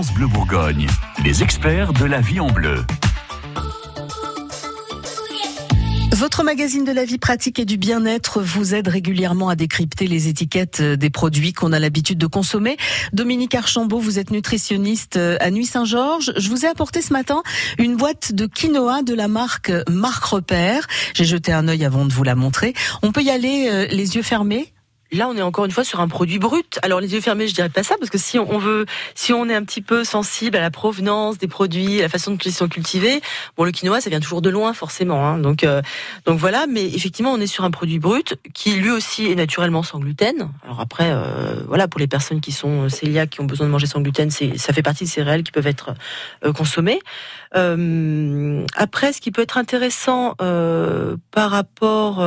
Bleu Bourgogne, les experts de la vie en bleu. Votre magazine de la vie pratique et du bien-être vous aide régulièrement à décrypter les étiquettes des produits qu'on a l'habitude de consommer. Dominique Archambault, vous êtes nutritionniste à Nuit Saint-Georges. Je vous ai apporté ce matin une boîte de quinoa de la marque Marc Repère. J'ai jeté un œil avant de vous la montrer. On peut y aller euh, les yeux fermés Là, on est encore une fois sur un produit brut. Alors les yeux fermés, je dirais pas ça parce que si on veut, si on est un petit peu sensible à la provenance des produits, à la façon dont ils sont cultivés, bon, le quinoa, ça vient toujours de loin forcément. Hein. donc, euh, donc voilà. Mais effectivement, on est sur un produit brut qui lui aussi est naturellement sans gluten. Alors après, euh, voilà, pour les personnes qui sont cœliaques, qui ont besoin de manger sans gluten, ça fait partie des céréales qui peuvent être euh, consommées. après, ce qui peut être intéressant par rapport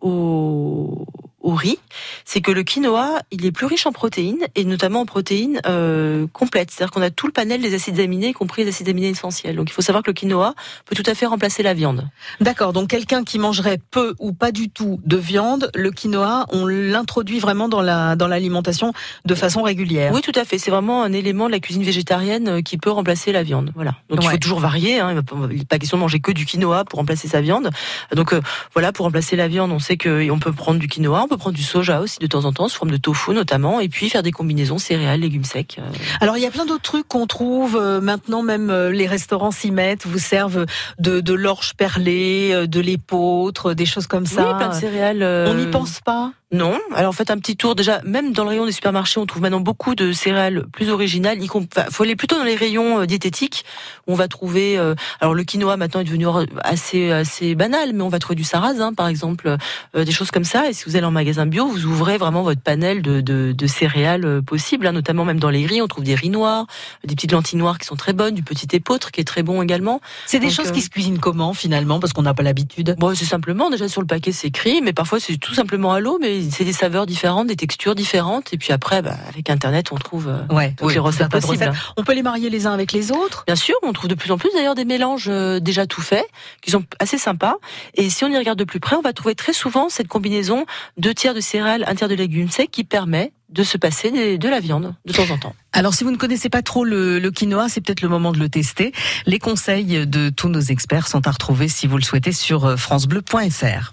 au au riz, c'est que le quinoa, il est plus riche en protéines et notamment en protéines euh, complètes. C'est-à-dire qu'on a tout le panel des acides aminés, y compris les acides aminés essentiels. Donc il faut savoir que le quinoa peut tout à fait remplacer la viande. D'accord. Donc quelqu'un qui mangerait peu ou pas du tout de viande, le quinoa, on l'introduit vraiment dans la dans l'alimentation de façon régulière. Oui, tout à fait. C'est vraiment un élément de la cuisine végétarienne euh, qui peut remplacer la viande. Voilà. Donc il faut toujours varier. Hein. Il n'est pas question de manger que du quinoa pour remplacer sa viande. Donc euh, voilà, pour remplacer la viande, on sait qu'on peut prendre du quinoa, prendre du soja aussi de temps en temps, sous forme de tofu notamment, et puis faire des combinaisons céréales, légumes secs. Euh. Alors il y a plein d'autres trucs qu'on trouve euh, maintenant, même euh, les restaurants s'y mettent, vous servent de, de l'orge perlée, de l'épeautre, des choses comme ça. Oui, plein de céréales. On n'y pense pas? Non. Alors faites un petit tour. Déjà, même dans le rayon des supermarchés, on trouve maintenant beaucoup de céréales plus originales. Il faut aller plutôt dans les rayons euh, diététiques. Où on va trouver. Euh, alors le quinoa maintenant est devenu assez assez banal, mais on va trouver du sarrasin, par exemple, euh, des choses comme ça. Et si vous allez en magasin bio, vous ouvrez vraiment votre panel de, de, céréales possibles. Hein. notamment même dans les riz, on trouve des riz noirs, des petites lentilles noires qui sont très bonnes, du petit épeautre qui est très bon également. C'est des choses qui se cuisinent comment finalement, parce qu'on n'a pas l'habitude? Bon, c'est simplement déjà sur le paquet c'est écrit, mais parfois c'est tout simplement à l'eau, mais c'est des saveurs différentes, des textures différentes. Et puis après, bah, avec Internet, on trouve euh, ouais, toutes les recettes possibles. On peut les marier les uns avec les autres Bien sûr, on trouve de plus en plus d'ailleurs des mélanges euh, déjà tout faits, qui sont assez sympas. Et si on y regarde de plus près, on va trouver très souvent cette combinaison deux tiers de céréales, un tiers de légumes secs qui permet de se passer de la viande de temps en temps. Alors si vous ne connaissez pas trop le, le quinoa, c'est peut-être le moment de le tester. Les conseils de tous nos experts sont à retrouver si vous le souhaitez sur euh, francebleu.fr.